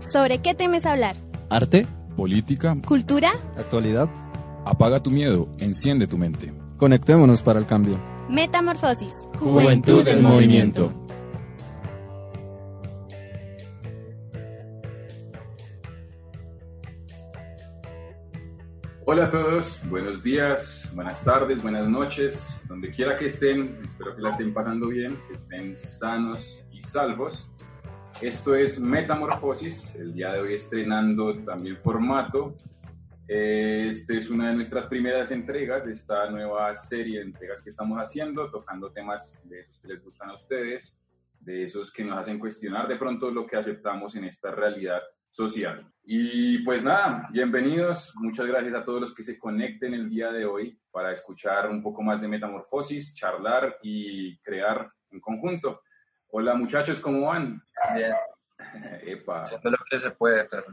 ¿Sobre qué temes hablar? Arte, política, ¿Cultura? actualidad. apaga tu miedo, enciende tu mente. Conectémonos para el cambio. Metamorfosis. Juventud en Movimiento. Hola a todos, buenos días, buenas tardes, buenas noches, donde quiera que estén, espero que la estén pasando bien, que estén sanos y salvos. Esto es Metamorfosis, el día de hoy estrenando también formato. Este es una de nuestras primeras entregas de esta nueva serie de entregas que estamos haciendo, tocando temas de esos que les gustan a ustedes, de esos que nos hacen cuestionar de pronto lo que aceptamos en esta realidad social. Y pues nada, bienvenidos, muchas gracias a todos los que se conecten el día de hoy para escuchar un poco más de metamorfosis, charlar y crear en conjunto. Hola muchachos, ¿cómo van? Bien, Epa, haciendo lo que se puede, pero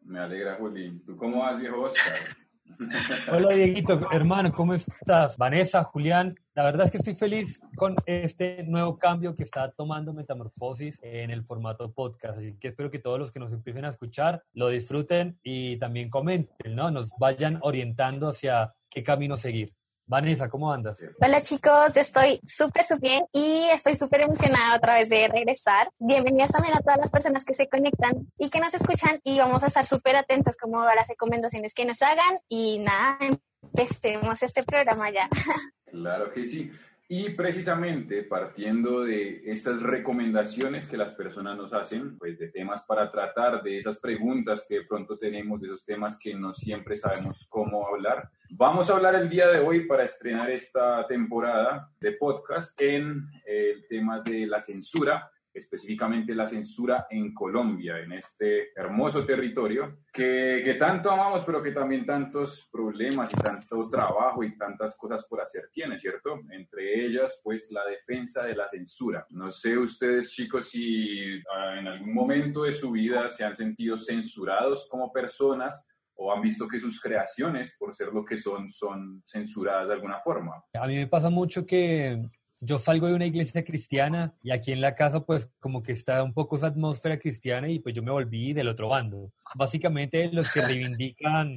me alegra Juli. ¿Tú cómo vas, viejo Oscar? Hola Dieguito, hermano, ¿cómo estás? Vanessa, Julián, la verdad es que estoy feliz con este nuevo cambio que está tomando Metamorfosis en el formato podcast, así que espero que todos los que nos empiecen a escuchar lo disfruten y también comenten, ¿no? Nos vayan orientando hacia qué camino seguir. Vanessa, ¿cómo andas? Hola chicos, yo estoy súper, súper bien y estoy súper emocionada otra vez de regresar. Bienvenidos también a todas las personas que se conectan y que nos escuchan y vamos a estar súper atentos como a las recomendaciones que nos hagan y nada, empecemos este programa ya. Claro que sí. Y precisamente partiendo de estas recomendaciones que las personas nos hacen, pues de temas para tratar, de esas preguntas que pronto tenemos, de esos temas que no siempre sabemos cómo hablar, vamos a hablar el día de hoy para estrenar esta temporada de podcast en el tema de la censura específicamente la censura en Colombia, en este hermoso territorio que, que, tanto amamos, pero que también tantos problemas y tanto trabajo y tantas cosas por hacer tiene, ¿cierto? Entre ellas, pues, la defensa de la censura. No sé ustedes, chicos, si uh, en algún momento de su vida se han sentido censurados como personas o han visto que sus creaciones, por ser lo que son, son censuradas de alguna forma. A mí me pasa mucho que yo salgo de una iglesia cristiana y aquí en la casa pues como que está un poco esa atmósfera cristiana y pues yo me volví del otro bando. Básicamente los que reivindican,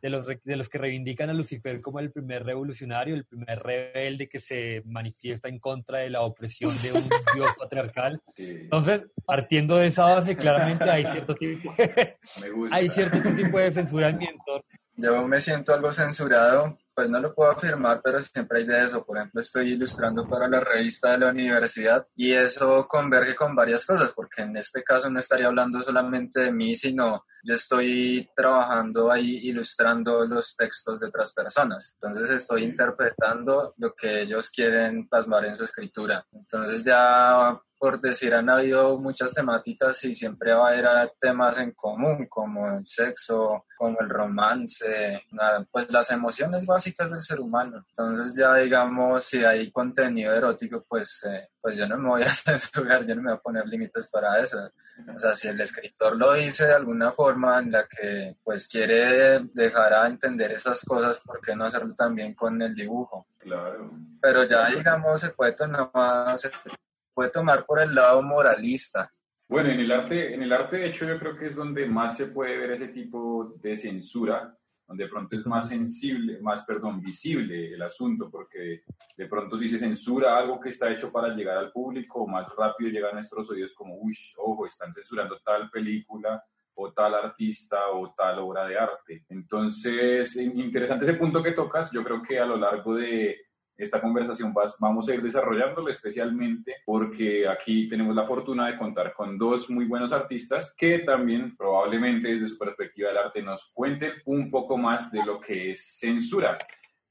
de los, de los que reivindican a Lucifer como el primer revolucionario, el primer rebelde que se manifiesta en contra de la opresión de un dios patriarcal. Sí. Entonces, partiendo de esa base, claramente hay cierto tipo, hay cierto tipo de censura en mi entorno. Yo me siento algo censurado pues no lo puedo afirmar, pero siempre hay de eso. Por ejemplo, estoy ilustrando para la revista de la universidad y eso converge con varias cosas, porque en este caso no estaría hablando solamente de mí, sino yo estoy trabajando ahí ilustrando los textos de otras personas. Entonces estoy interpretando lo que ellos quieren plasmar en su escritura. Entonces ya por decir, han habido muchas temáticas y siempre va a haber temas en común, como el sexo, como el romance, pues las emociones básicas del ser humano. Entonces ya digamos, si hay contenido erótico, pues, eh, pues yo no me voy a censurar, yo no me voy a poner límites para eso. O sea, si el escritor lo dice de alguna forma en la que pues quiere dejar a entender esas cosas, ¿por qué no hacerlo también con el dibujo? Claro. Pero ya digamos, se puede tomar, se puede tomar por el lado moralista. Bueno, en el arte, en el arte de hecho yo creo que es donde más se puede ver ese tipo de censura, donde de pronto es más sensible, más, perdón, visible el asunto, porque de pronto si se censura algo que está hecho para llegar al público, más rápido llega a nuestros oídos como, uy, ojo, están censurando tal película o tal artista o tal obra de arte. Entonces, interesante ese punto que tocas, yo creo que a lo largo de esta conversación vamos a ir desarrollándolo especialmente porque aquí tenemos la fortuna de contar con dos muy buenos artistas que también probablemente desde su perspectiva del arte nos cuenten un poco más de lo que es censura.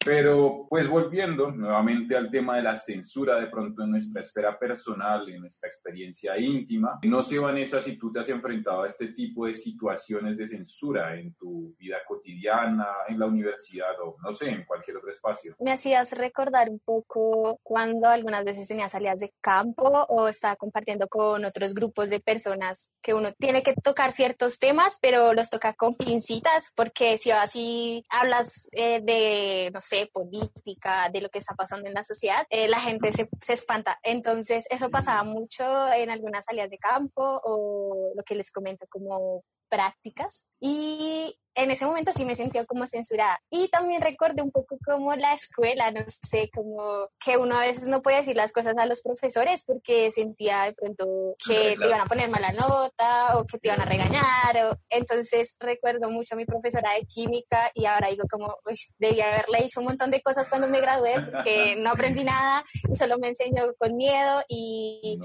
Pero pues volviendo nuevamente al tema de la censura de pronto en nuestra esfera personal, en nuestra experiencia íntima, no sé Vanessa si tú te has enfrentado a este tipo de situaciones de censura en tu vida cotidiana, en la universidad o no sé, en cualquier otro espacio. Me hacías recordar un poco cuando algunas veces tenía salidas de campo o estaba compartiendo con otros grupos de personas que uno tiene que tocar ciertos temas, pero los toca con pincitas porque si así hablas eh, de, no sé, política, de lo que está pasando en la sociedad, eh, la gente se, se espanta. Entonces, eso pasaba mucho en algunas salidas de campo o lo que les comento como prácticas. Y en ese momento sí me sentía como censurada. Y también recuerdo un poco como la escuela, no sé, como que uno a veces no puede decir las cosas a los profesores porque sentía de pronto que te iban a poner mala nota o que te iban a regañar. O... Entonces recuerdo mucho a mi profesora de química y ahora digo como, pues debía haberle hecho un montón de cosas cuando me gradué porque no aprendí nada y solo me enseñó con miedo y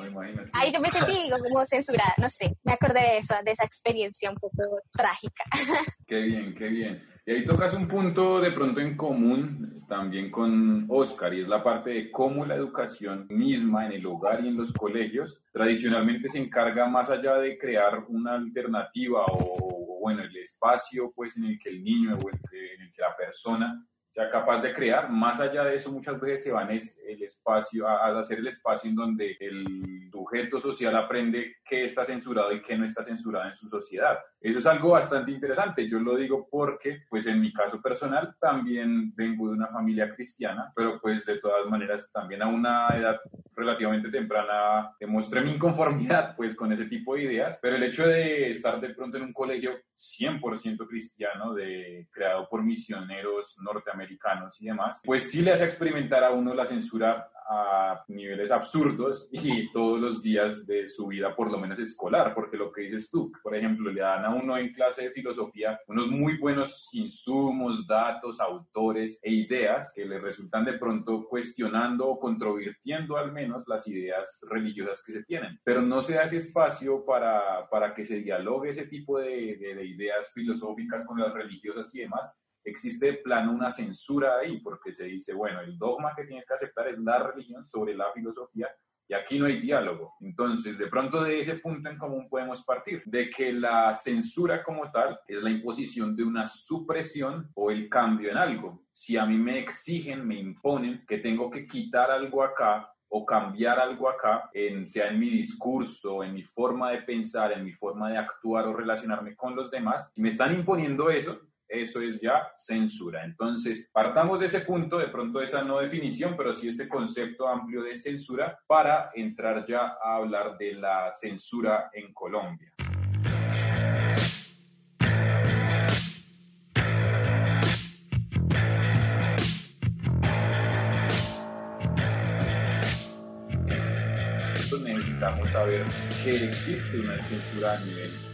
ahí yo me sentí digo, como censurada, no sé, me acordé de eso, de esa experiencia un trágica. Qué bien, qué bien. Y ahí tocas un punto de pronto en común también con Oscar, y es la parte de cómo la educación misma en el hogar y en los colegios tradicionalmente se encarga más allá de crear una alternativa o, bueno, el espacio pues en el que el niño o en el que la persona sea capaz de crear. Más allá de eso, muchas veces se van el espacio, a, hacer el espacio en donde el sujeto social aprende qué está censurado y qué no está censurado en su sociedad. Eso es algo bastante interesante. Yo lo digo porque, pues en mi caso personal, también vengo de una familia cristiana, pero pues de todas maneras también a una edad relativamente temprana demostré mi inconformidad pues con ese tipo de ideas, pero el hecho de estar de pronto en un colegio 100% cristiano, de, creado por misioneros norteamericanos y demás, pues sí le hace experimentar a uno la censura a niveles absurdos y todos los días de su vida, por lo menos escolar, porque lo que dices tú, por ejemplo, le dan a uno en clase de filosofía unos muy buenos insumos, datos, autores e ideas que le resultan de pronto cuestionando o controvirtiendo al menos las ideas religiosas que se tienen, pero no se da ese espacio para, para que se dialogue ese tipo de ideas filosóficas con las religiosas y demás, existe de plano una censura ahí, porque se dice, bueno, el dogma que tienes que aceptar es la religión sobre la filosofía y aquí no hay diálogo. Entonces, de pronto de ese punto en común podemos partir, de que la censura como tal es la imposición de una supresión o el cambio en algo. Si a mí me exigen, me imponen que tengo que quitar algo acá, o cambiar algo acá, en, sea en mi discurso, en mi forma de pensar, en mi forma de actuar o relacionarme con los demás, si me están imponiendo eso, eso es ya censura. Entonces, partamos de ese punto, de pronto esa no definición, pero sí este concepto amplio de censura para entrar ya a hablar de la censura en Colombia. necesitamos saber que existe una censura a nivel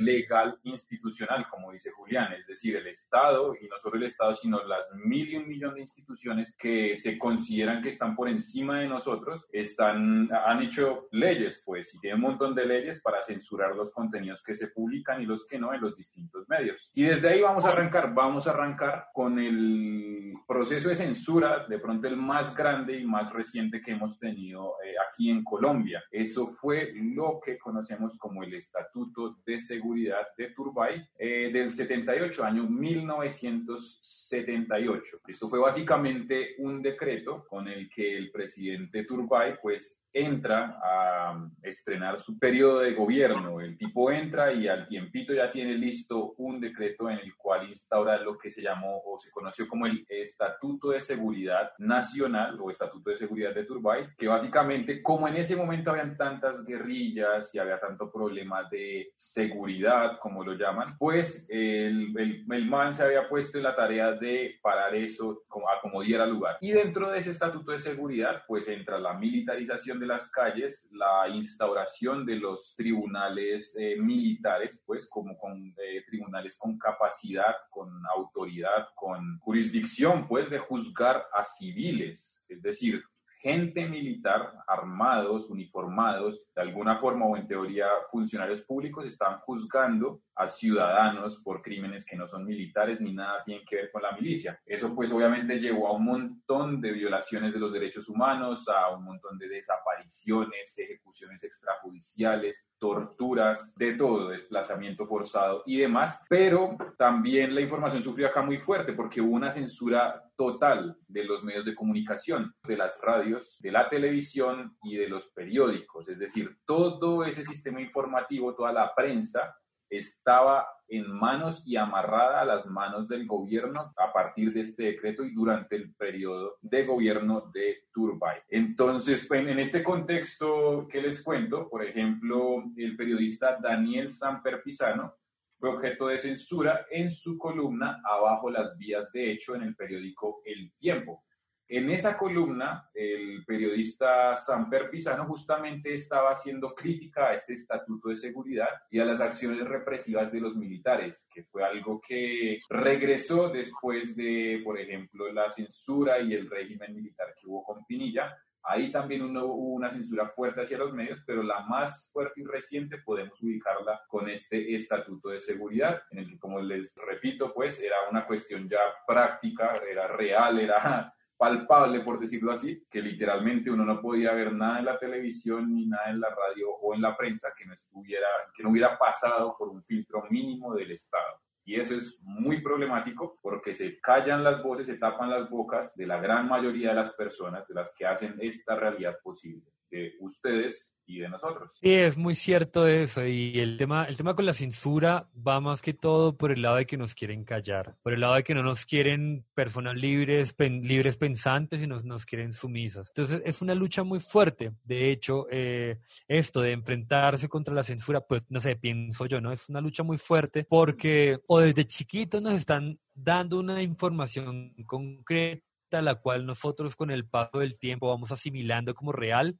legal institucional, como dice Julián, es decir, el Estado, y no solo el Estado, sino las mil y un millón de instituciones que se consideran que están por encima de nosotros, están, han hecho leyes, pues, y tienen un montón de leyes para censurar los contenidos que se publican y los que no en los distintos medios. Y desde ahí vamos a arrancar, vamos a arrancar con el proceso de censura, de pronto el más grande y más reciente que hemos tenido eh, aquí en Colombia. Eso fue lo que conocemos como el Estatuto de Seguridad de Turbay eh, del 78, año 1978. Esto fue básicamente un decreto con el que el presidente Turbay pues entra a estrenar su periodo de gobierno. El tipo entra y al tiempito ya tiene listo un decreto en el cual instaura lo que se llamó o se conoció como el Estatuto de Seguridad Nacional o Estatuto de Seguridad de Turbay, que básicamente como en ese momento habían tantas guerrillas y había tanto problema de seguridad, como lo llaman, pues el, el, el man se había puesto en la tarea de parar eso a como diera lugar. Y dentro de ese Estatuto de Seguridad, pues entra la militarización de las calles, la instauración de los tribunales eh, militares, pues como con eh, tribunales con capacidad, con autoridad, con jurisdicción, pues de juzgar a civiles, es decir, gente militar, armados, uniformados, de alguna forma o en teoría funcionarios públicos, están juzgando a ciudadanos por crímenes que no son militares ni nada tienen que ver con la milicia. Eso pues obviamente llevó a un montón de violaciones de los derechos humanos, a un montón de desapariciones, ejecuciones extrajudiciales, torturas, de todo, desplazamiento forzado y demás. Pero también la información sufrió acá muy fuerte porque hubo una censura total de los medios de comunicación, de las radios, de la televisión y de los periódicos. Es decir, todo ese sistema informativo, toda la prensa estaba en manos y amarrada a las manos del gobierno a partir de este decreto y durante el periodo de gobierno de Turbay. Entonces, pues, en este contexto que les cuento, por ejemplo, el periodista Daniel Samper Pisano fue objeto de censura en su columna Abajo las vías de hecho en el periódico El Tiempo. En esa columna, el periodista Samper Pisano justamente estaba haciendo crítica a este estatuto de seguridad y a las acciones represivas de los militares, que fue algo que regresó después de, por ejemplo, la censura y el régimen militar que hubo con Pinilla, Ahí también hubo una censura fuerte hacia los medios, pero la más fuerte y reciente podemos ubicarla con este estatuto de seguridad, en el que, como les repito, pues era una cuestión ya práctica, era real, era palpable, por decirlo así, que literalmente uno no podía ver nada en la televisión ni nada en la radio o en la prensa que no estuviera, que no hubiera pasado por un filtro mínimo del Estado. Y eso es muy problemático porque se callan las voces, se tapan las bocas de la gran mayoría de las personas de las que hacen esta realidad posible, de ustedes y de nosotros. Sí, es muy cierto eso. Y el tema, el tema con la censura va más que todo por el lado de que nos quieren callar, por el lado de que no nos quieren personas libres, libres pensantes y nos, nos quieren sumisas. Entonces es una lucha muy fuerte. De hecho, eh, esto de enfrentarse contra la censura, pues no sé, pienso yo, ¿no? Es una lucha muy fuerte porque o desde chiquitos nos están dando una información concreta la cual nosotros con el paso del tiempo vamos asimilando como real,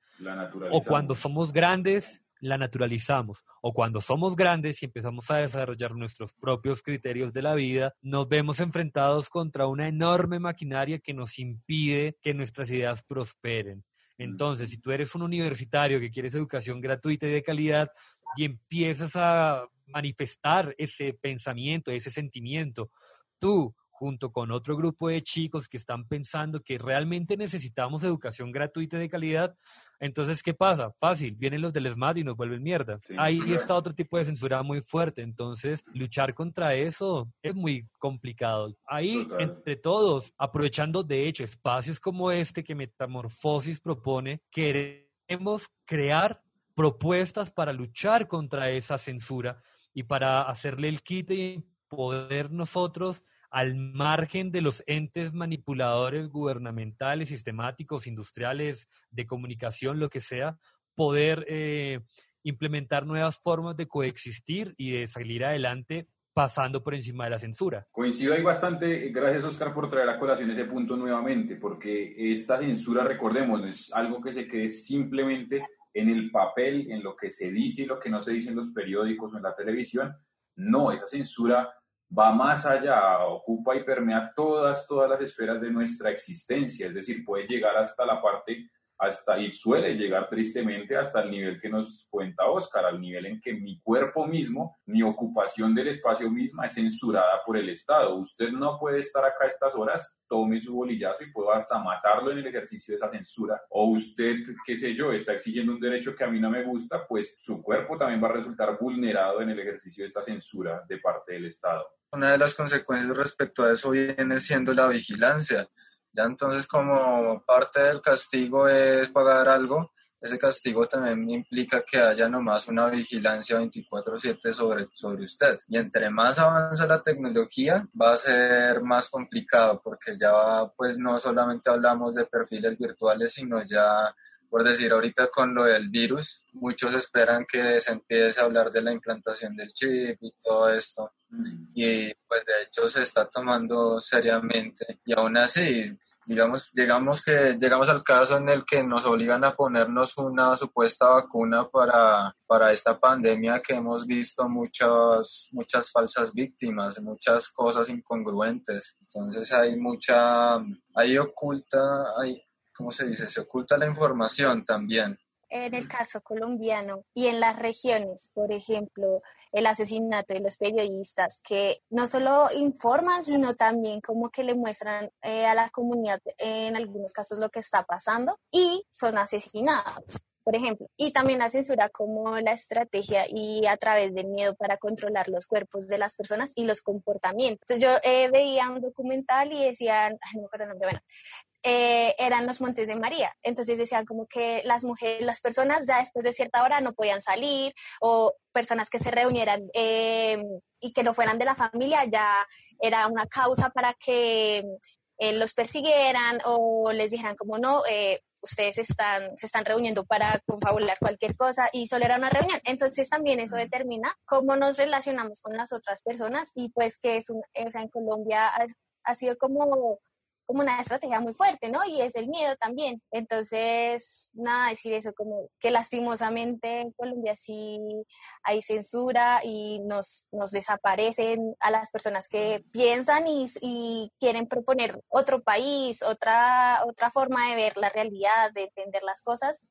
o cuando somos grandes la naturalizamos, o cuando somos grandes y empezamos a desarrollar nuestros propios criterios de la vida, nos vemos enfrentados contra una enorme maquinaria que nos impide que nuestras ideas prosperen. Entonces, si tú eres un universitario que quieres educación gratuita y de calidad y empiezas a manifestar ese pensamiento, ese sentimiento, tú junto con otro grupo de chicos que están pensando que realmente necesitamos educación gratuita y de calidad, entonces, ¿qué pasa? Fácil, vienen los del SMAT y nos vuelven mierda. Ahí está otro tipo de censura muy fuerte, entonces luchar contra eso es muy complicado. Ahí, entre todos, aprovechando de hecho espacios como este que Metamorfosis propone, queremos crear propuestas para luchar contra esa censura y para hacerle el quite y poder nosotros al margen de los entes manipuladores gubernamentales, sistemáticos, industriales, de comunicación, lo que sea, poder eh, implementar nuevas formas de coexistir y de salir adelante pasando por encima de la censura. Coincido ahí bastante, gracias Oscar por traer a colación ese punto nuevamente, porque esta censura, recordemos, no es algo que se quede simplemente en el papel, en lo que se dice y lo que no se dice en los periódicos o en la televisión. No, esa censura va más allá, ocupa y permea todas, todas las esferas de nuestra existencia, es decir, puede llegar hasta la parte hasta y suele llegar tristemente hasta el nivel que nos cuenta Oscar, al nivel en que mi cuerpo mismo, mi ocupación del espacio misma es censurada por el Estado. Usted no puede estar acá a estas horas, tome su bolillazo y puedo hasta matarlo en el ejercicio de esa censura. O usted, qué sé yo, está exigiendo un derecho que a mí no me gusta, pues su cuerpo también va a resultar vulnerado en el ejercicio de esta censura de parte del Estado. Una de las consecuencias respecto a eso viene siendo la vigilancia ya entonces como parte del castigo es pagar algo, ese castigo también implica que haya nomás una vigilancia 24/7 sobre, sobre usted. Y entre más avanza la tecnología, va a ser más complicado porque ya pues no solamente hablamos de perfiles virtuales, sino ya por decir ahorita con lo del virus, muchos esperan que se empiece a hablar de la implantación del chip y todo esto. Y pues de hecho se está tomando seriamente. Y aún así, digamos, llegamos, que, llegamos al caso en el que nos obligan a ponernos una supuesta vacuna para, para esta pandemia que hemos visto muchas, muchas falsas víctimas, muchas cosas incongruentes. Entonces hay mucha, hay oculta, hay, ¿cómo se dice? Se oculta la información también en el caso colombiano y en las regiones, por ejemplo, el asesinato de los periodistas que no solo informan, sino también como que le muestran eh, a la comunidad en algunos casos lo que está pasando y son asesinados por ejemplo, y también la censura como la estrategia y a través del miedo para controlar los cuerpos de las personas y los comportamientos. yo eh, veía un documental y decían, no me acuerdo el nombre, bueno, eh, eran los Montes de María. Entonces decían como que las mujeres, las personas ya después de cierta hora no podían salir o personas que se reunieran eh, y que no fueran de la familia ya era una causa para que eh, los persiguieran o les dijeran como no, eh, ustedes están, se están reuniendo para confabular cualquier cosa y solo era una reunión. Entonces también eso determina cómo nos relacionamos con las otras personas y pues que es un, o sea, en Colombia ha sido como como una estrategia muy fuerte, ¿no? Y es el miedo también. Entonces, nada, decir eso, como que lastimosamente en Colombia sí hay censura y nos, nos desaparecen a las personas que piensan y, y quieren proponer otro país, otra, otra forma de ver la realidad, de entender las cosas.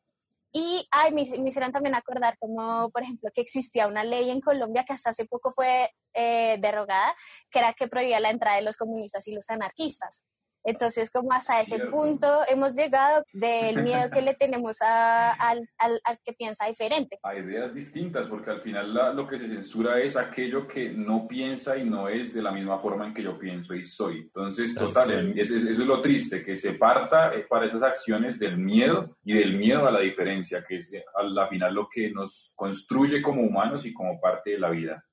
Y ay, me, me, hicieron también acordar como, por ejemplo, que existía una ley en Colombia que hasta hace poco fue eh, derogada, que era que prohibía la entrada de los comunistas y los anarquistas. Entonces, como hasta ese punto hemos llegado del miedo que le tenemos a, al, al, que piensa diferente. A ideas distintas, porque al final lo que se censura es aquello que no piensa y no es de la misma forma en que yo pienso y soy. Entonces, total, eso, eso es lo triste, que se parta eh, para esas acciones del miedo y del miedo a la diferencia, que es al final lo que nos construye como humanos y como parte de la vida.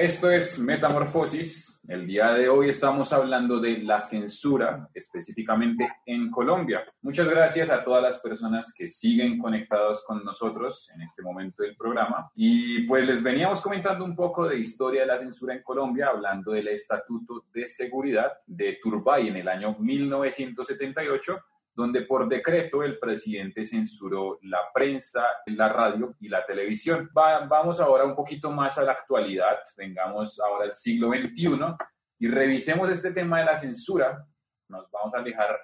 Esto es Metamorfosis. El día de hoy estamos hablando de la censura, específicamente en Colombia. Muchas gracias a todas las personas que siguen conectados con nosotros en este momento del programa. Y pues les veníamos comentando un poco de historia de la censura en Colombia, hablando del Estatuto de Seguridad de Turbay en el año 1978 donde por decreto el presidente censuró la prensa, la radio y la televisión. vamos ahora un poquito más a la actualidad, vengamos ahora al siglo XXI y revisemos este tema de la censura. Nos vamos a alejar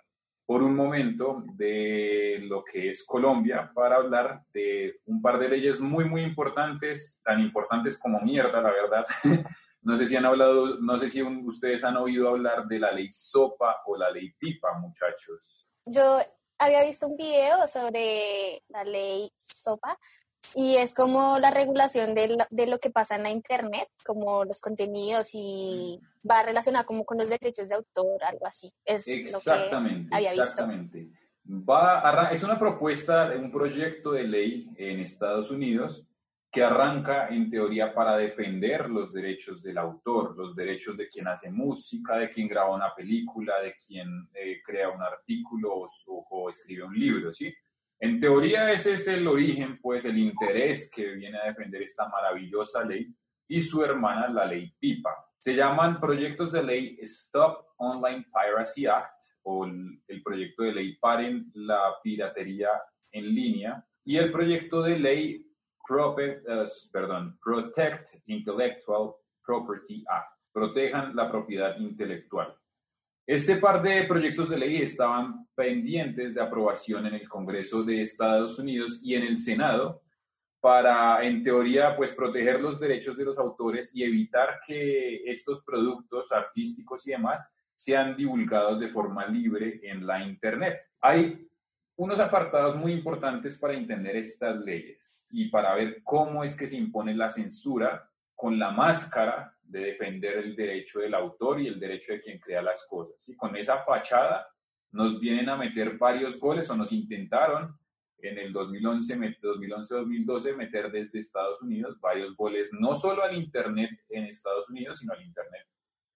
por un momento de lo que es Colombia para hablar de un par de leyes muy, muy importantes, tan importantes como mierda, la verdad. No sé si han hablado, no sé si ustedes han oído hablar de la ley SOPA o la ley PIPA, muchachos yo había visto un video sobre la ley SOPA y es como la regulación de lo, de lo, que pasa en la internet, como los contenidos y va relacionado como con los derechos de autor, algo así. Es exactamente, lo que había exactamente. Va es una propuesta de un proyecto de ley en Estados Unidos que arranca en teoría para defender los derechos del autor, los derechos de quien hace música, de quien graba una película, de quien eh, crea un artículo o, escribe un libro, ¿sí? En teoría ese es el origen, pues el interés que viene a defender esta maravillosa ley y su hermana, la ley PIPA. Se llaman proyectos de ley Stop Online Piracy Act o el, proyecto de ley Paren la Piratería en línea y el proyecto de ley perdón, Protect Intellectual Property Act, protejan la propiedad intelectual. Este par de proyectos de ley estaban pendientes de aprobación en el Congreso de Estados Unidos y en el Senado para, en teoría, pues proteger los derechos de los autores y evitar que estos productos artísticos y demás sean divulgados de forma libre en la Internet. Hay unos apartados muy importantes para entender estas leyes y para ver cómo es que se impone la censura con la máscara de defender el derecho del autor y el derecho de quien crea las cosas. Y con esa fachada nos vienen a meter varios goles o nos intentaron en el 2011, 2011-2012 meter desde Estados Unidos varios goles, no solo al Internet en Estados Unidos, sino al Internet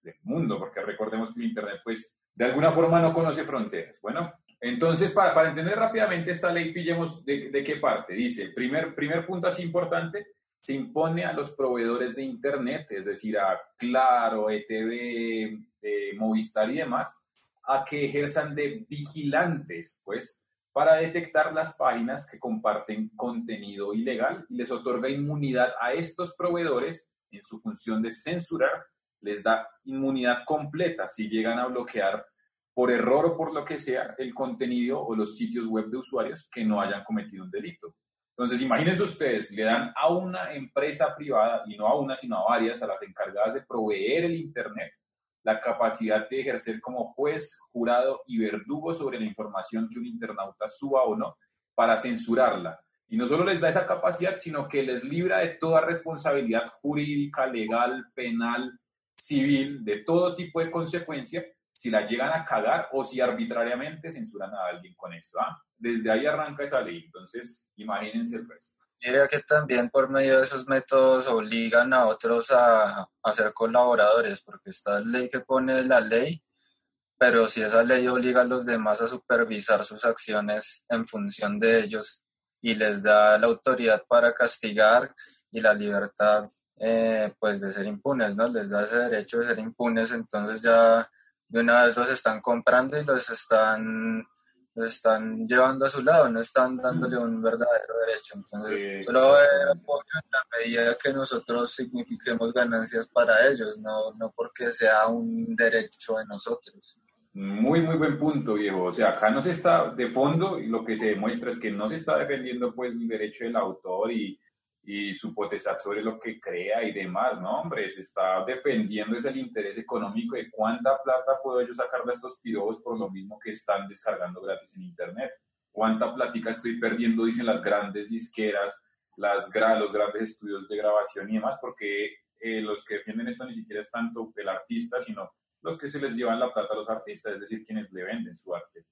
del mundo, porque recordemos que el Internet pues de alguna forma no conoce fronteras. Bueno, entonces, para, entender rápidamente esta ley, pillemos de, de, qué parte. Dice, primer, primer punto así importante, se impone a los proveedores de Internet, es decir, a Claro, ETV, eh, Movistar y demás, a que ejerzan de vigilantes, pues, para detectar las páginas que comparten contenido ilegal y les otorga inmunidad a estos proveedores en su función de censurar, les da inmunidad completa si llegan a bloquear por error o por lo que sea, el contenido o los sitios web de usuarios que no hayan cometido un delito. Entonces, imagínense ustedes, le dan a una empresa privada, y no a una, sino a varias, a las encargadas de proveer el Internet, la capacidad de ejercer como juez, jurado y verdugo sobre la información que un internauta suba o no para censurarla. Y no solo les da esa capacidad, sino que les libra de toda responsabilidad jurídica, legal, penal, civil, de todo tipo de consecuencia, si la llegan a cagar o si arbitrariamente censuran a alguien con eso. ¿ah? Desde ahí arranca esa ley, entonces imagínense el resto. Diría que también por medio de esos métodos obligan a otros a, a ser colaboradores, porque está la ley que pone la ley, pero si esa ley obliga a los demás a supervisar sus acciones en función de ellos y les da la autoridad para castigar y la libertad eh, pues de ser impunes, ¿no? Les da ese derecho de ser impunes, entonces ya de una vez los están comprando y los están los están llevando a su lado, no están dándole un verdadero derecho. Entonces, solo apoyo en la medida que nosotros signifiquemos ganancias para ellos, no, no porque sea un derecho de nosotros. Muy, muy buen punto, Diego. O sea, acá no se está de fondo y lo que se demuestra es que no se está defendiendo pues el derecho del autor y y su potestad sobre lo que crea y demás, ¿no? Hombre, se está defendiendo es el interés económico de cuánta plata puedo yo sacar de estos pirobos por lo mismo que están descargando gratis en Internet. Cuánta plática estoy perdiendo, dicen las grandes disqueras, las, los grandes estudios de grabación y demás, porque eh, los que defienden esto ni siquiera es tanto el artista, sino los que se les llevan la plata a los artistas, es decir, quienes le venden su arte.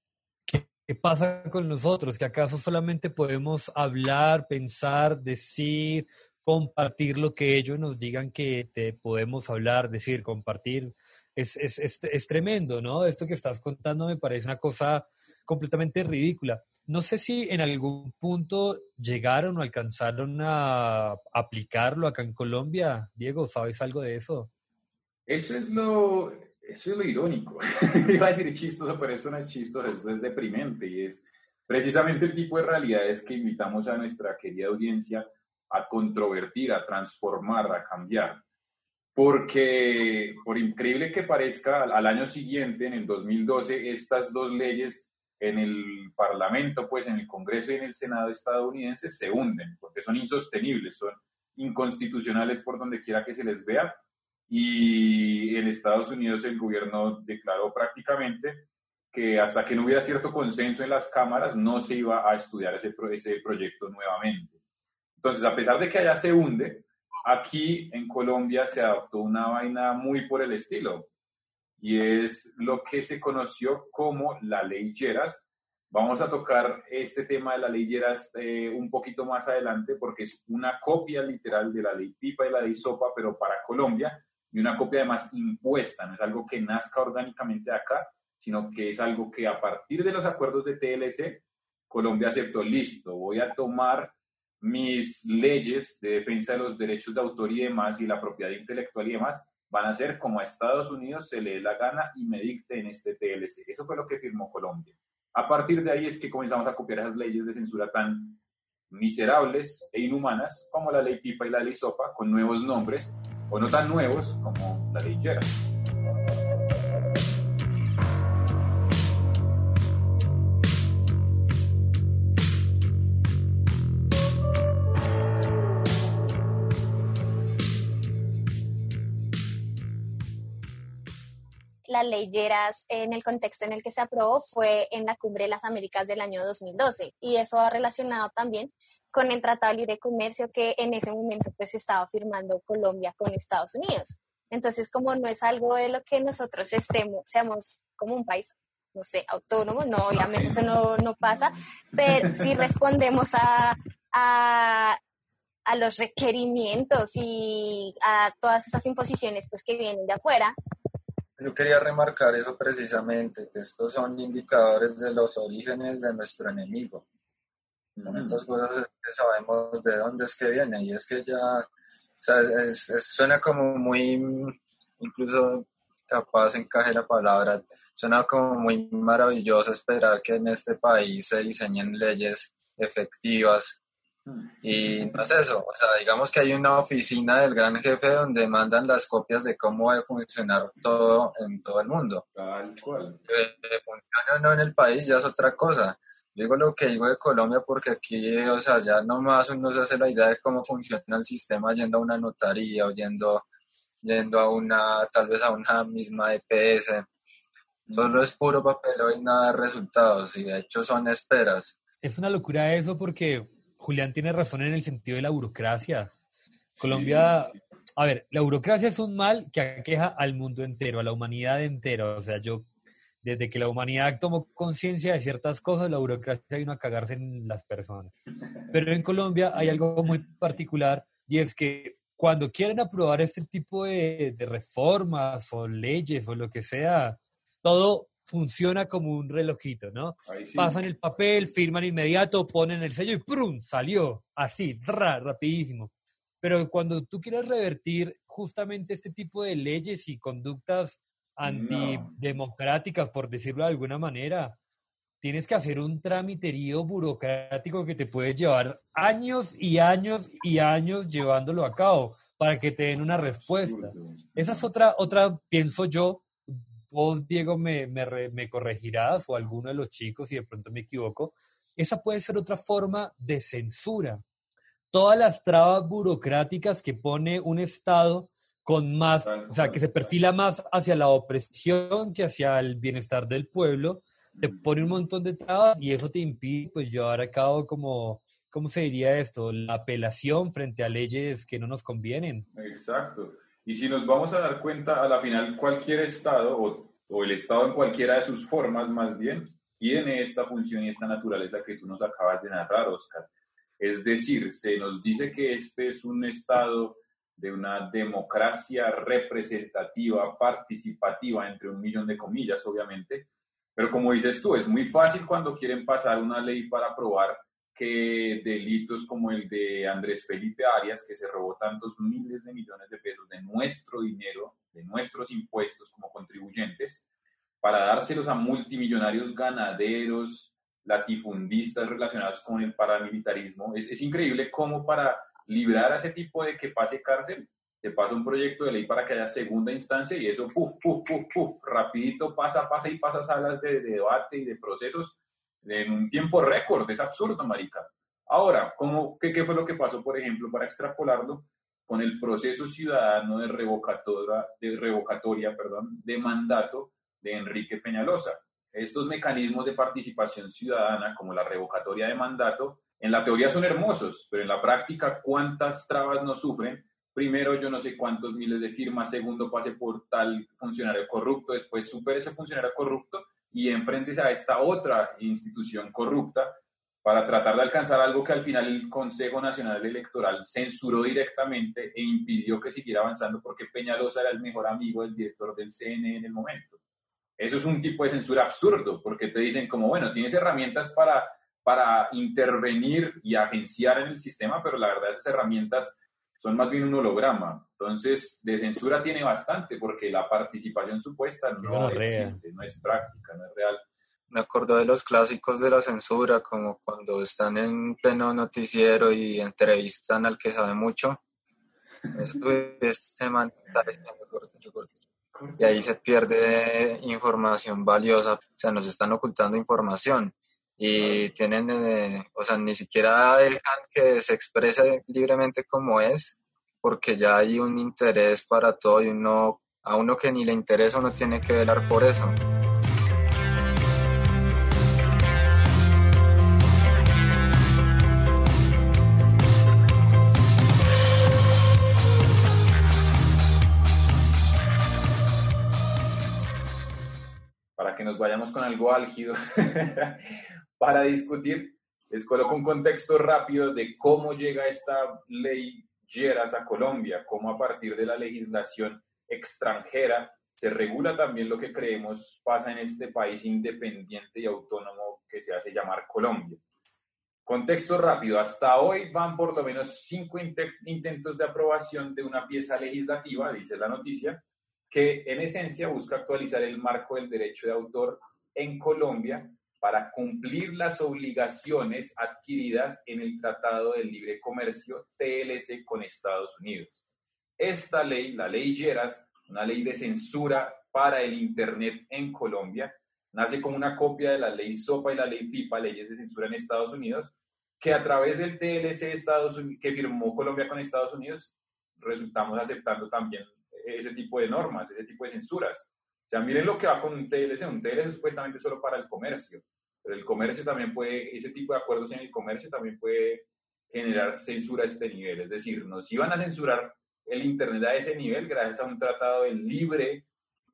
¿Qué pasa con nosotros? ¿Que acaso solamente podemos hablar, pensar, decir, compartir lo que ellos nos digan que te podemos hablar, decir, compartir? Es, es, es, es, tremendo, ¿no? Esto que estás contando me parece una cosa completamente ridícula. No sé si en algún punto llegaron o alcanzaron a aplicarlo acá en Colombia. Diego, ¿sabes algo de eso? Eso es lo, eso es lo irónico. Iba a decir chistoso, pero eso no es chistoso, eso es deprimente y es precisamente el tipo de realidades que invitamos a nuestra querida audiencia a controvertir, a transformar, a cambiar. Porque, por increíble que parezca, al año siguiente, en el 2012, estas dos leyes en el Parlamento, pues en el Congreso y en el Senado estadounidense se hunden, porque son insostenibles, son inconstitucionales por donde quiera que se les vea y en Estados Unidos el gobierno declaró prácticamente que hasta que no hubiera cierto consenso en las cámaras no se iba a estudiar ese, ese proyecto nuevamente. Entonces, a pesar de que allá se hunde, aquí en Colombia se adoptó una vaina muy por el estilo y es lo que se conoció como la ley Lleras. Vamos a tocar este tema de la ley Lleras eh, un poquito más adelante porque es una copia literal de la ley Pipa y la ley Sopa, pero para Colombia y una copia además impuesta, no es algo que nazca orgánicamente de acá, sino que es algo que a partir de los acuerdos de TLC, Colombia aceptó, listo, voy a tomar mis leyes de defensa de los derechos de autor y demás y la propiedad intelectual y demás, van a ser como a Estados Unidos se le dé la gana y me dicte en este TLC. Eso fue lo que firmó Colombia. A partir de ahí es que comenzamos a copiar esas leyes de censura tan miserables e inhumanas como la ley Pipa y la ley Sopa, con nuevos nombres, o no tan nuevos como la ley la ley Lleras en el contexto en el que se aprobó fue en la Cumbre de las Américas del año 2012 y eso ha relacionado también con el Tratado de Libre Comercio que en ese momento pues estaba firmando Colombia con Estados Unidos. Entonces, como no es algo de lo que nosotros estemos, seamos como un país, no sé, autónomo, no, obviamente eso no, no pasa, pero sí respondemos a, a, a, los requerimientos y a todas esas imposiciones pues, que vienen de afuera. Yo quería remarcar eso precisamente, que estos son indicadores de los orígenes de nuestro enemigo. Con estas cosas es que sabemos de dónde es que viene y es que ya, o sea, suena como muy, incluso capaz encaje la palabra, suena como muy maravilloso esperar que en este país se diseñen leyes efectivas y no es eso, o sea, digamos que hay una oficina del gran jefe donde mandan las copias de cómo debe funcionar todo en todo el mundo. Tal cual. Que funcione o no en el país ya es otra cosa digo lo que digo de Colombia porque aquí, o sea, ya nomás uno se hace la idea de cómo funciona el sistema yendo a una notaría o yendo yendo a una, tal vez a una misma EPS. Solo es puro papel y nada de resultados, y de hecho son esperas. Es una locura eso porque Julián tiene razón en el sentido de la burocracia. Colombia, a ver, la burocracia es un mal que aqueja al mundo entero, a la humanidad entera. O sea, yo, desde que la humanidad tomó conciencia de ciertas cosas, la burocracia vino a cagarse en las personas. Pero en Colombia hay algo muy particular y es que cuando quieren aprobar este tipo de, de reformas o leyes o lo que sea, todo funciona como un relojito, ¿no? Pasan el papel, firman inmediato, ponen el sello y ¡prum! salió, así, rapidísimo. Pero cuando tú quieres revertir justamente este tipo de leyes y conductas antidemocráticas, por decirlo de alguna manera, tienes que hacer un tramiterío burocrático que te puede llevar años y años y años llevándolo a cabo para que te den una respuesta. Esa es otra, otra pienso yo, vos, Diego, me, me, corregirás o alguno de los chicos si de pronto me equivoco, esa puede ser otra forma de censura. Todas las trabas burocráticas que pone un Estado con más, o sea, que se perfila más hacia la opresión que hacia el bienestar del pueblo, te pone un montón de trabas y eso te impide pues llevar a cabo como, ¿cómo se diría esto? La apelación frente a leyes que no nos convienen. Exacto. Y si nos vamos a dar cuenta, a la final cualquier Estado, o, o, el Estado en cualquiera de sus formas más bien, tiene esta función y esta naturaleza que tú nos acabas de narrar, Oscar. Es decir, se nos dice que este es un Estado de una democracia representativa, participativa, entre un millón de comillas, obviamente. Pero como dices tú, es muy fácil cuando quieren pasar una ley para aprobar que delitos como el de Andrés Felipe Arias, que se robó tantos miles de millones de pesos de nuestro dinero, de nuestros impuestos como contribuyentes, para dárselos a multimillonarios ganaderos, latifundistas relacionados con el paramilitarismo. Es, es increíble cómo para librar a ese tipo de que pase cárcel, te pasa un proyecto de ley para que haya segunda instancia y eso, puf, puf, puf, puf, rapidito pasa, pasa y pasa salas de, de debate y de procesos en un tiempo récord. Es absurdo, marica. Ahora, ¿cómo, qué, ¿qué fue lo que pasó, por ejemplo, para extrapolarlo con el proceso ciudadano de revocatoria, de, revocatoria perdón, de mandato de Enrique Peñalosa? Estos mecanismos de participación ciudadana, como la revocatoria de mandato, en la teoría son hermosos, pero en la práctica, ¿cuántas trabas nos sufren? Primero, yo no sé cuántos miles de firmas, segundo, pase por tal funcionario corrupto, después supere ese funcionario corrupto y enfrentes a esta otra institución corrupta para tratar de alcanzar algo que al final el Consejo Nacional Electoral censuró directamente e impidió que siguiera avanzando porque Peñalosa era el mejor amigo del director del CNE en el momento. Eso es un tipo de censura absurdo porque te dicen como, bueno, tienes herramientas para, para intervenir y agenciar en el sistema, pero la verdad esas herramientas son más bien un holograma. Entonces, de censura tiene bastante porque la participación supuesta no, existe, no es práctica, no es real. Me acuerdo de los clásicos de la censura, como cuando están en pleno noticiero y entrevistan al que sabe mucho. este man está y ahí se pierde información valiosa, o sea, nos están ocultando información y tienen, eh, o sea, ni siquiera dejan que se exprese libremente como es, porque ya hay un interés para todo y uno, a uno que ni le interesa uno tiene que velar por eso. Para que nos vayamos con algo álgido, para discutir. Les coloco un contexto rápido de cómo llega esta ley Geras a Colombia, cómo a partir de la legislación extranjera se regula también lo que creemos pasa en este país independiente y autónomo que se hace llamar Colombia. Contexto rápido, hasta hoy van por lo menos cinco intentos de aprobación de una pieza legislativa, dice la noticia, que en esencia busca actualizar el marco del derecho de autor en Colombia para cumplir las obligaciones adquiridas en el Tratado de Libre Comercio TLC con Estados Unidos. Esta ley, la ley Lleras, una ley de censura para el Internet en Colombia, nace como una copia de la ley SOPA y la ley PIPA, leyes de censura en Estados Unidos, que a través del TLC Estados que firmó Colombia con Estados Unidos, resultamos aceptando también ese tipo de normas, ese tipo de censuras. O sea, miren lo que va con un TLC. Un TLC es supuestamente solo para el comercio, pero el comercio también puede, ese tipo de acuerdos en el comercio también puede generar censura a este nivel. Es decir, nos iban a censurar el Internet a ese nivel gracias a un tratado de libre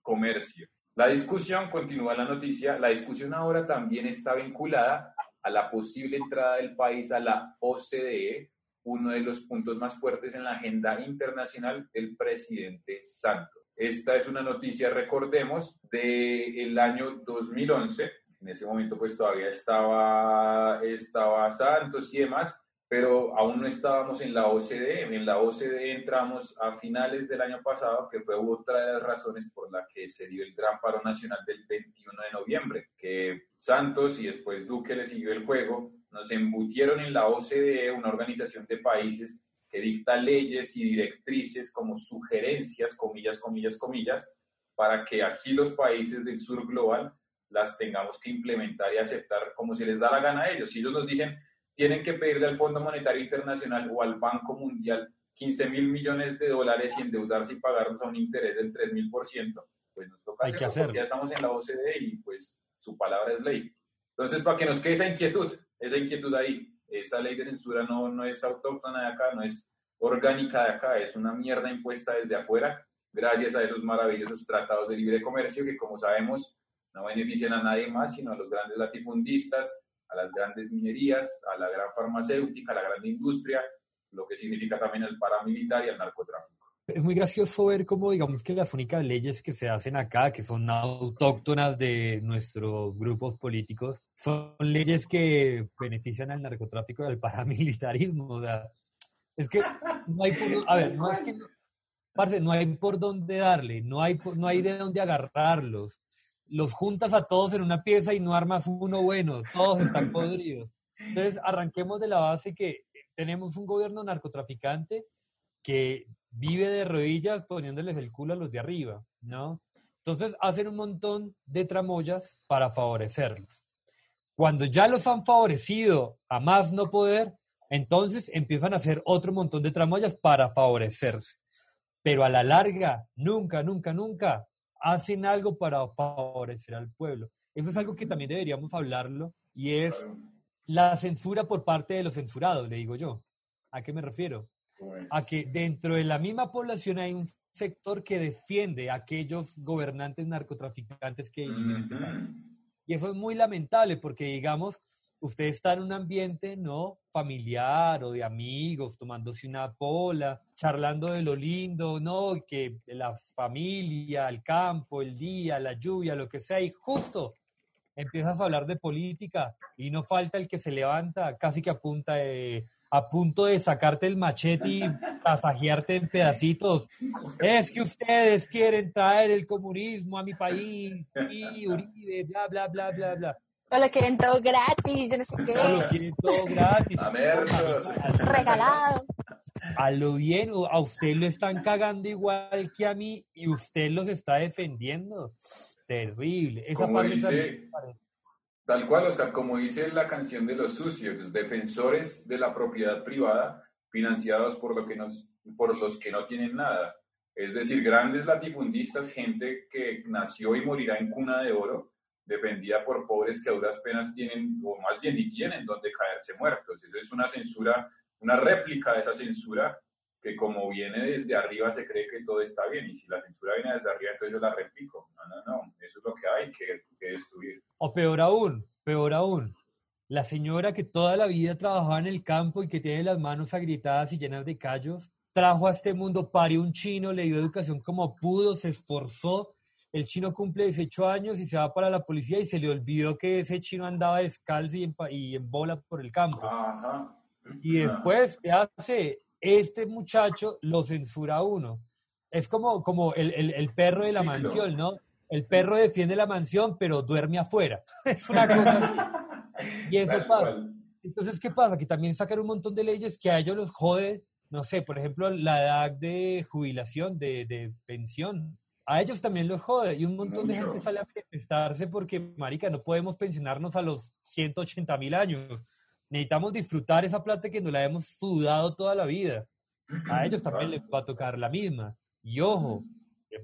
comercio. La discusión, continúa la noticia, la discusión ahora también está vinculada a la posible entrada del país a la OCDE, uno de los puntos más fuertes en la agenda internacional del presidente Santos. Esta es una noticia, recordemos, del año 2011. En ese momento pues todavía estaba, estaba Santos y demás, pero aún no estábamos en la OCDE. En la OCDE entramos a finales del año pasado, que fue otra de las razones por la que se dio el gran paro nacional del 21 de noviembre, que Santos y después Duque le siguió el juego, nos embutieron en la OCDE, una organización de países que dicta leyes y directrices como sugerencias, comillas, comillas, comillas, para que aquí los países del sur global las tengamos que implementar y aceptar como se les da la gana a ellos. Si ellos nos dicen, tienen que pedirle al Fondo Monetario Internacional o al Banco Mundial 15 mil millones de dólares y endeudarse y pagarnos a un interés del 3 mil por ciento, pues nos toca Hay hacerlo, porque ya estamos en la OCDE y pues su palabra es ley. Entonces, para que nos quede esa inquietud, esa inquietud ahí, esa ley de censura no, no es autóctona de acá, no es orgánica de acá, es una mierda impuesta desde afuera, gracias a esos maravillosos tratados de libre comercio que, como sabemos, no benefician a nadie más, sino a los grandes latifundistas, a las grandes minerías, a la gran farmacéutica, a la gran industria, lo que significa también el paramilitar y el narcotráfico. Es muy gracioso ver cómo, digamos, que las únicas leyes que se hacen acá, que son autóctonas de nuestros grupos políticos, son leyes que benefician al narcotráfico y al paramilitarismo. O sea, es que no hay por, a ver, no es que, no, parce, no hay por dónde darle, no hay, no hay de dónde agarrarlos. Los juntas a todos en una pieza y no armas uno bueno, todos están podridos. Entonces, arranquemos de la base que tenemos un gobierno narcotraficante que vive de rodillas poniéndoles el culo a los de arriba, ¿no? Entonces hacen un montón de tramoyas para favorecerlos. Cuando ya los han favorecido a más no poder, entonces empiezan a hacer otro montón de tramoyas para favorecerse. Pero a la larga, nunca, nunca, nunca hacen algo para favorecer al pueblo. Eso es algo que también deberíamos hablarlo y es la censura por parte de los censurados, le digo yo. ¿A qué me refiero? Pues, a que dentro de la misma población hay un sector que defiende a aquellos gobernantes narcotraficantes que viven en este país. Y eso es muy lamentable porque, digamos, usted está en un ambiente no familiar o de amigos, tomándose una pola, charlando de lo lindo, no, que la familia, el campo, el día, la lluvia, lo que sea, y justo empiezas a hablar de política y no falta el que se levanta casi que a punta de a punto de sacarte el machete y pasajearte en pedacitos. Es que ustedes quieren traer el comunismo a mi país, y Uribe, bla, bla, bla, bla, bla. O lo quieren todo gratis, yo no sé Lo qué, quieren todo gratis. A mercos. regalado. A lo bien, o a usted lo están cagando igual que a mí y usted los está defendiendo. Terrible. Esa Como parte dice- Tal cual, Oscar, como dice la canción de los sucios, defensores de la propiedad privada financiados por, por los que no tienen nada. Es decir, grandes latifundistas, gente que nació y morirá en cuna de oro, defendida por pobres que a duras penas tienen, o más bien ni tienen donde caerse muertos. Eso es una censura, una réplica de esa censura que como viene desde arriba se cree que todo está bien y si la censura viene desde arriba entonces yo la replico. No, no, no, eso es lo que hay que, que destruir. O peor aún, peor aún, la señora que toda la vida trabajaba en el campo y que tiene las manos agrietadas y llenas de callos, trajo a este mundo, parió un chino, le dio educación como pudo, se esforzó. El chino cumple 18 años y se va para la policía y se le olvidó que ese chino andaba descalzo y en, y en bola por el campo. Ajá. Y después, ¿qué hace? Este muchacho lo censura a uno. Es como, como el, el- el perro de la Ciclo. mansión, ¿no? El perro defiende la mansión, pero duerme afuera. Es una cosa así. Y eso Tal pasa. cual. Entonces, ¿qué pasa? Que también sacan un montón de leyes que a ellos los jode, no sé, por ejemplo, la edad de jubilación, de, de pensión. A ellos también los jode. Y un montón de gente sale a manifestarse porque, marica, no podemos pensionarnos a los 180 mil años. Necesitamos disfrutar esa plata que nos la hemos sudado toda la vida. A ellos también les va a tocar la misma. Y ojo,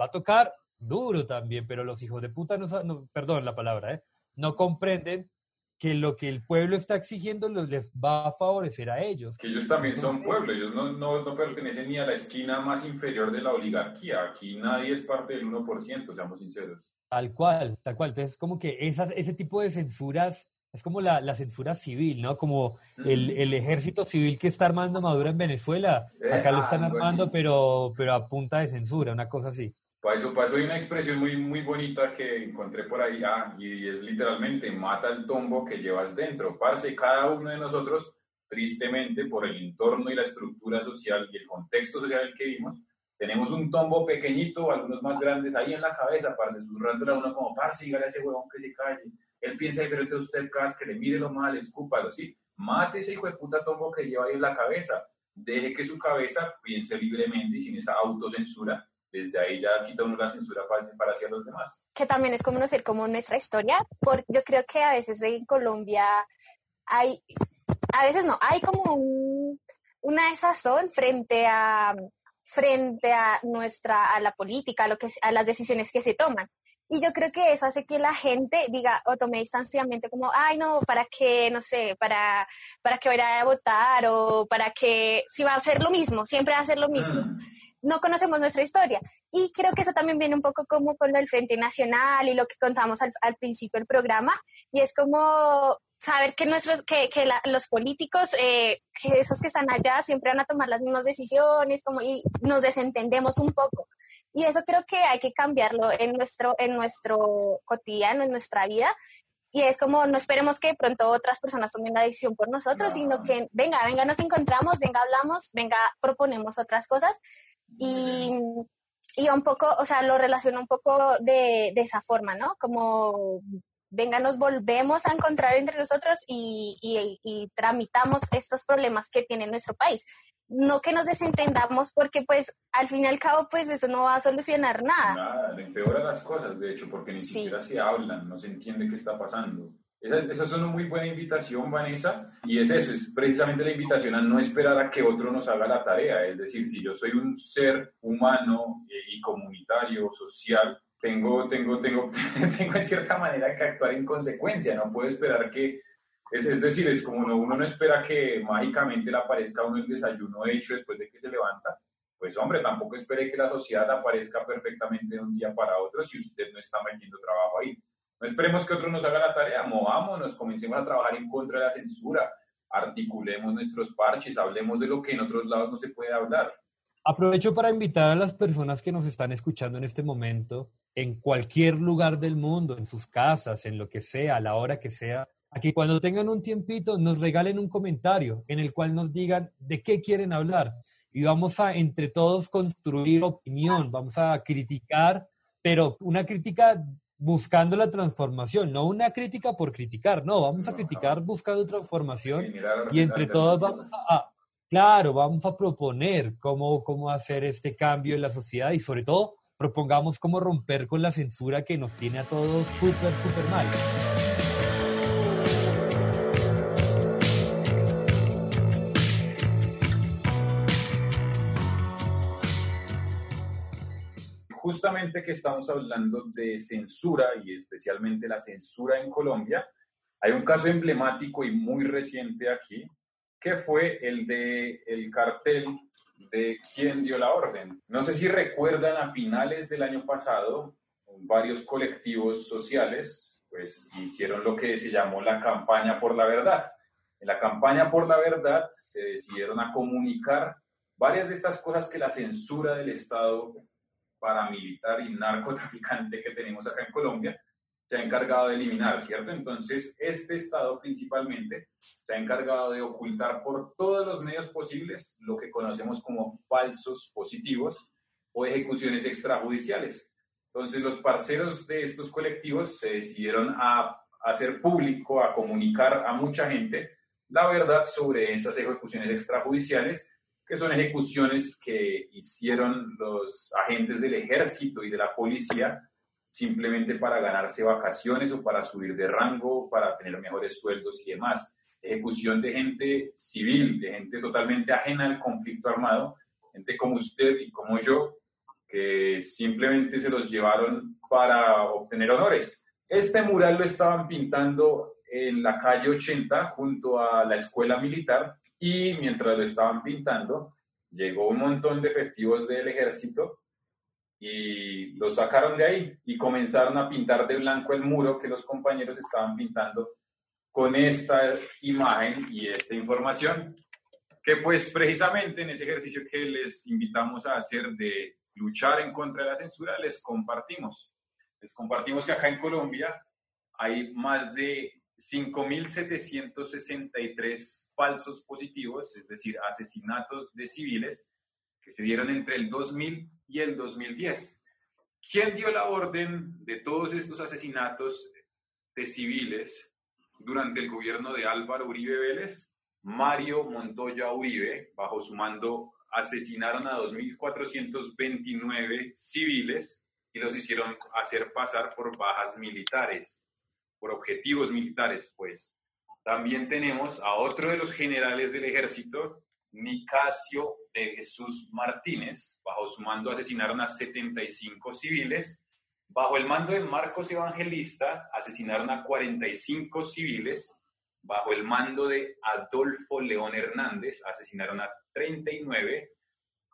va a tocar duro también, pero los hijos de puta no, perdón la palabra, ¿eh? no comprenden que lo que el pueblo está exigiendo les va a favorecer a ellos. Que ellos también son pueblo, ellos no, no, no, pertenecen ni a la esquina más inferior de la oligarquía. Aquí nadie es parte del 1%, seamos sinceros. Tal cual, tal cual. Entonces, como que esas, ese tipo de censuras es como la, la censura civil, ¿no? Como el, el, ejército civil que está armando Maduro en Venezuela. Acá lo eh, están armando, pero, pero a punta de censura, una cosa así. Para eso, para eso hay una expresión muy, muy bonita que encontré por ahí, ah, y es literalmente, mata el tombo que llevas dentro. Parce, cada uno de nosotros, tristemente, por el entorno y la estructura social y el contexto social que vivimos, tenemos un tombo pequeñito, algunos más grandes, ahí en la cabeza, para susurrándole a uno como, parce, dígale a ese huevón que se calle. Él piensa diferente a usted, cas, que le mire lo mal, escúpalo, ¿sí? Mate ese hijo de puta tombo que lleva ahí en la cabeza. Deje que su cabeza piense libremente y sin esa autocensura desde ahí ya quita uno la censura para, para hacia los demás. Que también es conocer como nuestra historia, porque yo creo que a veces en Colombia hay, a veces no, hay como una desazón frente a frente a nuestra a la política, a lo que a las decisiones que se toman. Y yo creo que eso hace que la gente diga o tome distanciamiento como, ay, no, ¿para qué? No sé, ¿para, para que vaya a votar? O para que, si va a hacer lo mismo, siempre va a hacer lo mismo no conocemos nuestra historia. Y creo que eso también viene un poco como con el Frente Nacional y lo que contamos al, principio del programa, y es como saber que nuestros que, que los políticos eh, que esos que están allá siempre van a tomar las mismas decisiones como y nos desentendemos un poco y eso creo que hay que cambiarlo en nuestro en nuestro cotidiano en nuestra vida y es como no esperemos que pronto otras personas tomen la decisión por nosotros sino que venga venga nos encontramos venga hablamos venga proponemos otras cosas y, y un poco, o sea, lo relaciono un poco de, de esa forma, ¿no? Como venga, nos volvemos a encontrar entre nosotros y, y, y, tramitamos estos problemas que tiene nuestro país. No que nos desentendamos porque pues al fin y al cabo pues eso no va a solucionar nada. Nada, le empeora las cosas, de hecho, porque ni siquiera se hablan, no se entiende qué está pasando. Esa, esa, es una muy buena invitación, Vanessa, y es eso, es precisamente la invitación a no esperar a que otro nos haga la tarea. Es decir, si yo soy un ser humano y comunitario, social, tengo, tengo, tengo, tengo en cierta manera que actuar en consecuencia, no puedo esperar que, es, es decir, es como no, uno no espera que mágicamente le aparezca uno el desayuno hecho después de que se levanta. Pues hombre, tampoco espere que la sociedad aparezca perfectamente de un día para otro si usted no está metiendo trabajo ahí. No esperemos que otro nos haga la tarea, movámonos, comencemos a trabajar en contra de la censura, articulemos nuestros parches, hablemos de lo que en otros lados no se puede hablar. Aprovecho para invitar a las personas que nos están escuchando en este momento, en cualquier lugar del mundo, en sus casas, en lo que sea, a la hora que sea, a que cuando tengan un tiempito nos regalen un comentario en el cual nos digan de qué quieren hablar. Y vamos a entre todos construir opinión, vamos a criticar, pero una crítica buscando la transformación, no una crítica por criticar, no, vamos a criticar buscando transformación y entre todos vamos a, claro, vamos a proponer cómo, cómo hacer este cambio en la sociedad y sobre todo propongamos cómo romper con la censura que nos tiene a todos súper, súper mal. Justamente que estamos hablando de censura y especialmente la censura en Colombia, hay un caso emblemático y muy reciente aquí, que fue el de el cartel de quién dio la orden. No sé si recuerdan a finales del año pasado, varios colectivos sociales pues hicieron lo que se llamó la campaña por la verdad. En la campaña por la verdad se decidieron a comunicar varias de estas cosas que la censura del Estado paramilitar y narcotraficante que tenemos acá en Colombia se ha encargado de eliminar, ¿cierto? Entonces, este Estado principalmente se ha encargado de ocultar por todos los medios posibles lo que conocemos como falsos positivos o ejecuciones extrajudiciales. Entonces, los parceros de estos colectivos se decidieron a hacer público, a comunicar a mucha gente la verdad sobre esas ejecuciones extrajudiciales que son ejecuciones que hicieron los agentes del ejército y de la policía simplemente para ganarse vacaciones o para subir de rango, para tener mejores sueldos y demás. Ejecución de gente civil, de gente totalmente ajena al conflicto armado, gente como usted y como yo, que simplemente se los llevaron para obtener honores. Este mural lo estaban pintando en la calle 80 junto a la escuela militar y mientras lo estaban pintando llegó un montón de efectivos del ejército y lo sacaron de ahí y comenzaron a pintar de blanco el muro que los compañeros estaban pintando con esta imagen y esta información, que pues precisamente en ese ejercicio que les invitamos a hacer de luchar en contra de la censura, les compartimos. Les compartimos que acá en Colombia hay más de 5.763 falsos positivos, es decir, asesinatos de civiles que se dieron entre el 2000 y el 2010. ¿Quién dio la orden de todos estos asesinatos de civiles durante el gobierno de Álvaro Uribe Vélez? Mario Montoya Uribe, bajo su mando, asesinaron a 2.429 civiles y los hicieron hacer pasar por bajas militares, por objetivos militares, pues. También tenemos a otro de los generales del ejército, Nicasio de Jesús Martínez. Bajo su mando asesinaron a 75 civiles. Bajo el mando de Marcos Evangelista asesinaron a 45 civiles. Bajo el mando de Adolfo León Hernández asesinaron a 39.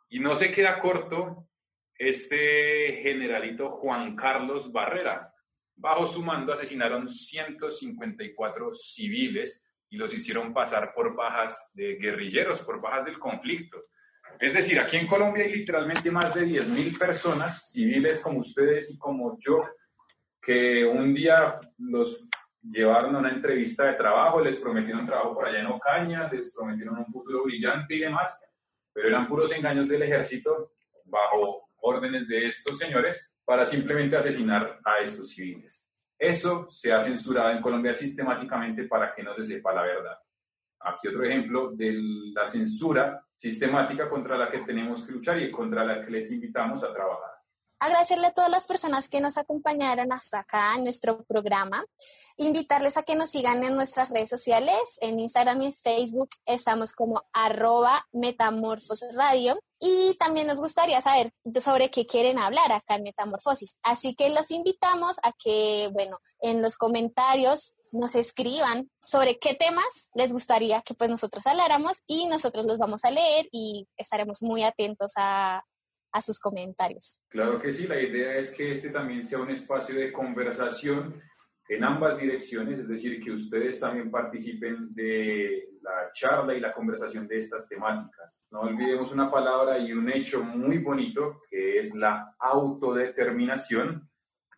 Y no se queda corto este generalito Juan Carlos Barrera. Bajo su mando asesinaron 154 civiles y los hicieron pasar por bajas de guerrilleros, por bajas del conflicto. Es decir, aquí en Colombia hay literalmente más de 10.000 personas, civiles como ustedes y como yo, que un día los llevaron a una entrevista de trabajo, les prometieron trabajo por allá en Ocaña, les prometieron un futuro brillante y demás, pero eran puros engaños del ejército bajo órdenes de estos señores para simplemente asesinar a estos civiles. Eso se ha censurado en Colombia sistemáticamente para que no se sepa la verdad. Aquí otro ejemplo de la censura sistemática contra la que tenemos que luchar y contra la que les invitamos a trabajar. Agradecerle a todas las personas que nos acompañaron hasta acá en nuestro programa. Invitarles a que nos sigan en nuestras redes sociales. En Instagram y en Facebook estamos como arroba metamorfosradio. Y también nos gustaría saber sobre qué quieren hablar acá en Metamorfosis. Así que los invitamos a que, bueno, en los comentarios nos escriban sobre qué temas les gustaría que pues nosotros habláramos y nosotros los vamos a leer y estaremos muy atentos a, sus comentarios. Claro que sí, la idea es que este también sea un espacio de conversación en ambas direcciones, es decir, que ustedes también participen de la charla y la conversación de estas temáticas. No olvidemos una palabra y un hecho muy bonito que es la autodeterminación,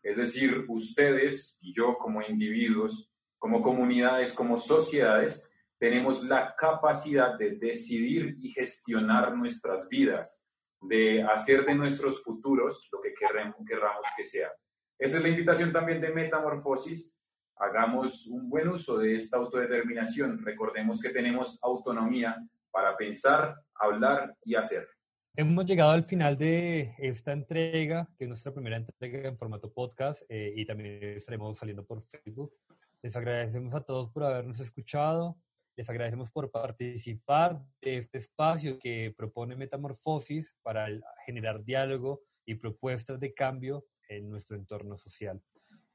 es decir, ustedes y yo como individuos, como comunidades, como sociedades, tenemos la capacidad de decidir y gestionar nuestras vidas, de hacer de nuestros futuros lo que querramos, querramos que sea. Esa es la invitación también de Metamorfosis. Hagamos un buen uso de esta autodeterminación. Recordemos que tenemos autonomía para pensar, hablar y hacer. Hemos llegado al final de esta entrega, que es nuestra primera entrega en formato podcast eh, y también estaremos saliendo por Facebook. Les agradecemos a todos por habernos escuchado. Les agradecemos por participar de este espacio que propone Metamorfosis para generar diálogo y propuestas de cambio en nuestro entorno social.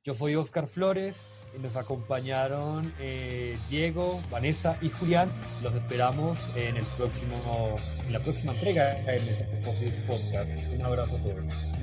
Yo soy Oscar Flores y nos acompañaron eh, Diego, Vanessa y Julián. Los esperamos en, el próximo, en la próxima entrega de este Podcast. Un abrazo a todos.